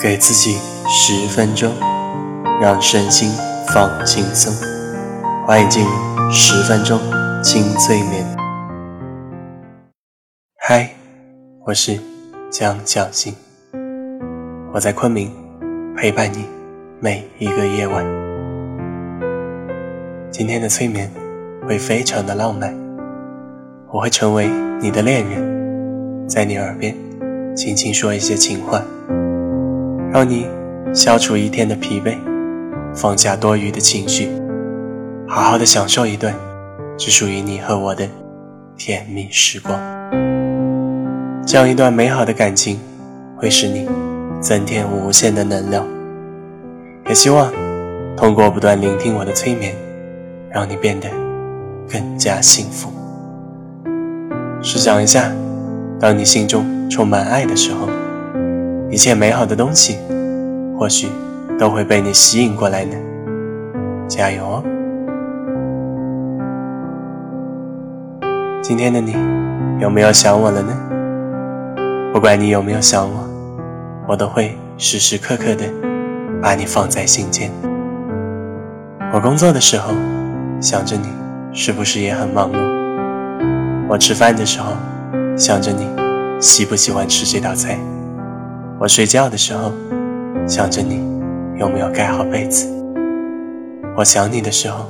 给自己十分钟，让身心放轻松。欢迎进入十分钟轻催眠。嗨，我是江小新，我在昆明陪伴你每一个夜晚。今天的催眠会非常的浪漫，我会成为你的恋人，在你耳边轻轻说一些情话。让你消除一天的疲惫，放下多余的情绪，好好的享受一段只属于你和我的甜蜜时光。这样一段美好的感情会使你增添无限的能量。也希望通过不断聆听我的催眠，让你变得更加幸福。试想一下，当你心中充满爱的时候。一切美好的东西，或许都会被你吸引过来呢。加油哦！今天的你有没有想我了呢？不管你有没有想我，我都会时时刻刻的把你放在心间。我工作的时候想着你，是不是也很忙碌？我吃饭的时候想着你，喜不喜欢吃这道菜？我睡觉的时候，想着你有没有盖好被子；我想你的时候，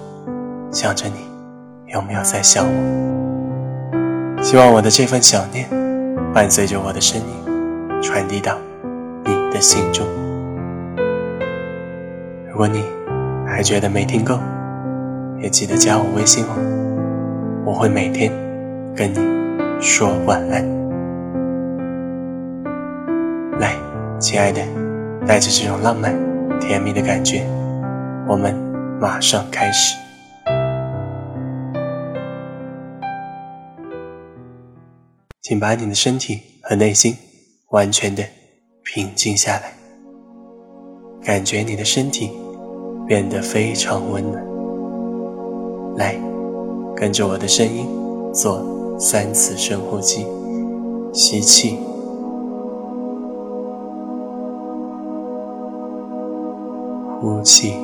想着你有没有在想我。希望我的这份想念，伴随着我的声音，传递到你的心中。如果你还觉得没听够，也记得加我微信哦，我会每天跟你说晚安。亲爱的，带着这种浪漫、甜蜜的感觉，我们马上开始。请把你的身体和内心完全的平静下来，感觉你的身体变得非常温暖。来，跟着我的声音做三次深呼吸，吸气。呼气，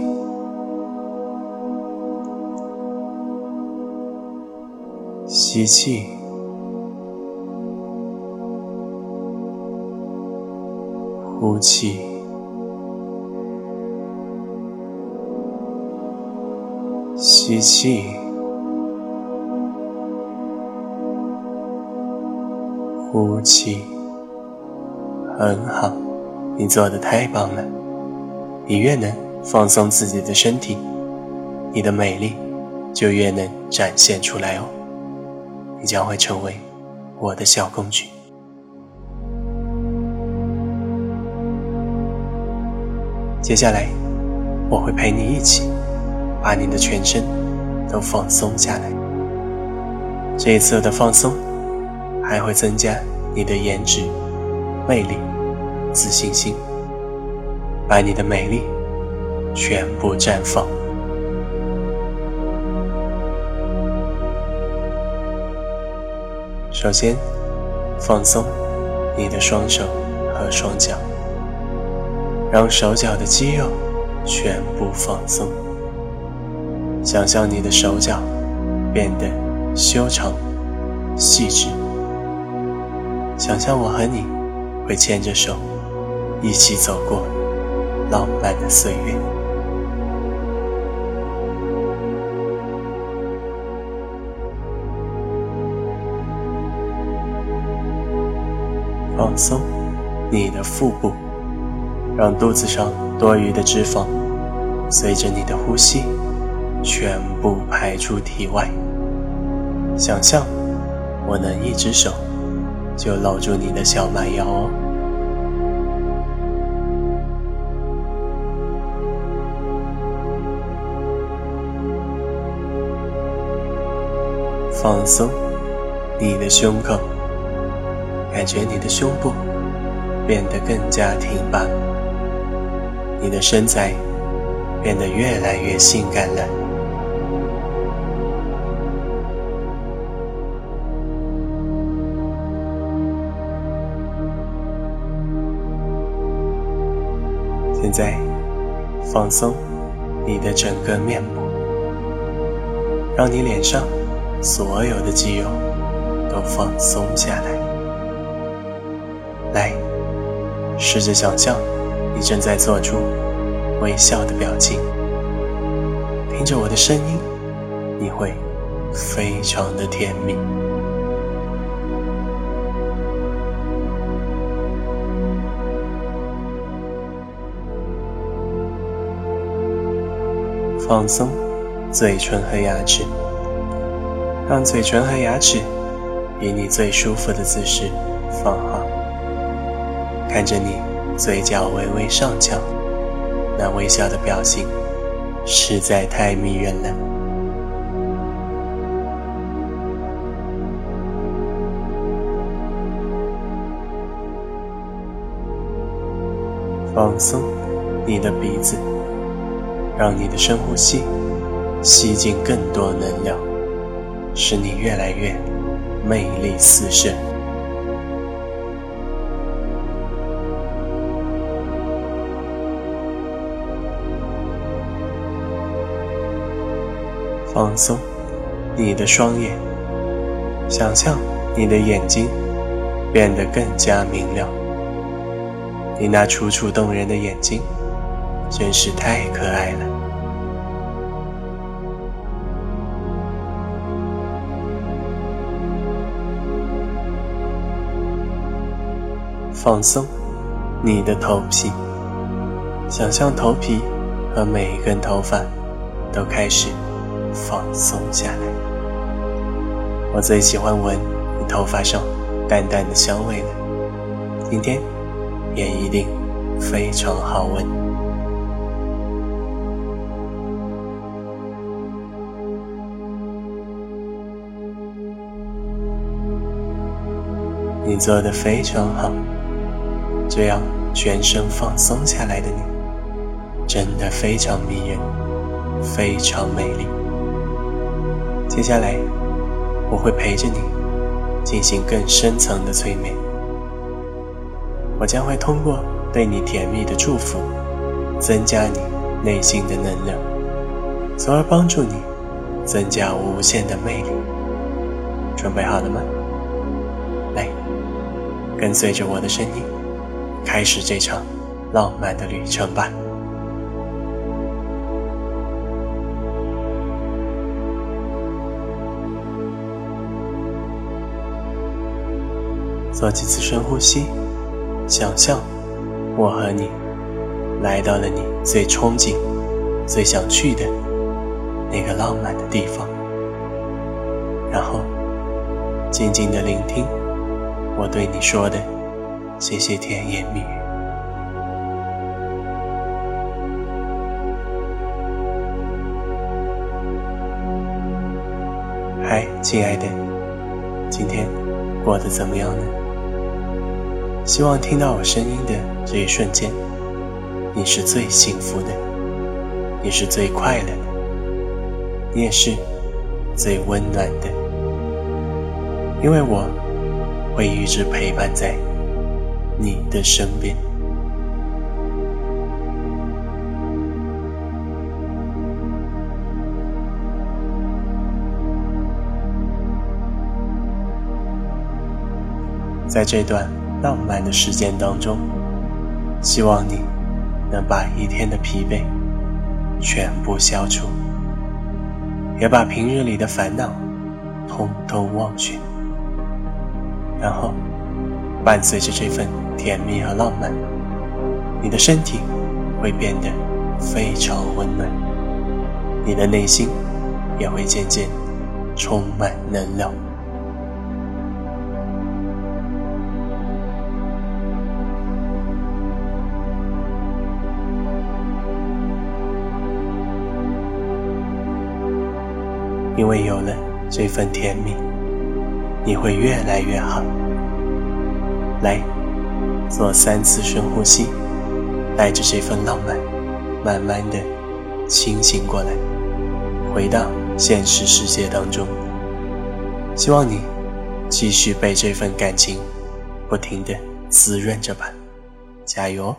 吸气，呼气，吸气，呼气，很好，你做的太棒了，你越能。放松自己的身体，你的美丽就越能展现出来哦。你将会成为我的小公举。接下来，我会陪你一起把你的全身都放松下来。这一次的放松还会增加你的颜值、魅力、自信心，把你的美丽。全部绽放。首先，放松你的双手和双脚，让手脚的肌肉全部放松。想象你的手脚变得修长、细致。想象我和你会牵着手一起走过浪漫的岁月。放松你的腹部，让肚子上多余的脂肪随着你的呼吸全部排出体外。想象我能一只手就搂住你的小蛮腰哦。放松你的胸口。感觉你的胸部变得更加挺拔，你的身材变得越来越性感了。现在，放松你的整个面部，让你脸上所有的肌肉都放松下来。来，试着想象你正在做出微笑的表情，听着我的声音，你会非常的甜蜜。放松嘴唇和牙齿，让嘴唇和牙齿以你最舒服的姿势放好。看着你嘴角微微上翘，那微笑的表情实在太迷人了。放松你的鼻子。让你的深呼吸吸进更多能量，使你越来越魅力四射。放松你的双眼，想象你的眼睛变得更加明亮。你那楚楚动人的眼睛。真是太可爱了！放松你的头皮，想象头皮和每一根头发都开始放松下来。我最喜欢闻你头发上淡淡的香味了，今天也一定非常好闻。你做的非常好，这样全身放松下来的你，真的非常迷人，非常美丽。接下来，我会陪着你进行更深层的催眠。我将会通过对你甜蜜的祝福，增加你内心的能量，从而帮助你增加无限的魅力。准备好了吗？来。跟随着我的声音，开始这场浪漫的旅程吧。做几次深呼吸，想象我和你来到了你最憧憬、最想去的那个浪漫的地方，然后静静的聆听。我对你说的这些甜言蜜语，嗨，亲爱的，今天过得怎么样呢？希望听到我声音的这一瞬间，你是最幸福的，你是最快乐的，你也是最温暖的，因为我。会一直陪伴在你的身边。在这段浪漫的时间当中，希望你能把一天的疲惫全部消除，也把平日里的烦恼通通忘却。然后，伴随着这份甜蜜和浪漫，你的身体会变得非常温暖，你的内心也会渐渐充满能量。因为有了这份甜蜜。你会越来越好。来，做三次深呼吸，带着这份浪漫，慢慢的清醒过来，回到现实世界当中。希望你继续被这份感情不停的滋润着吧，加油！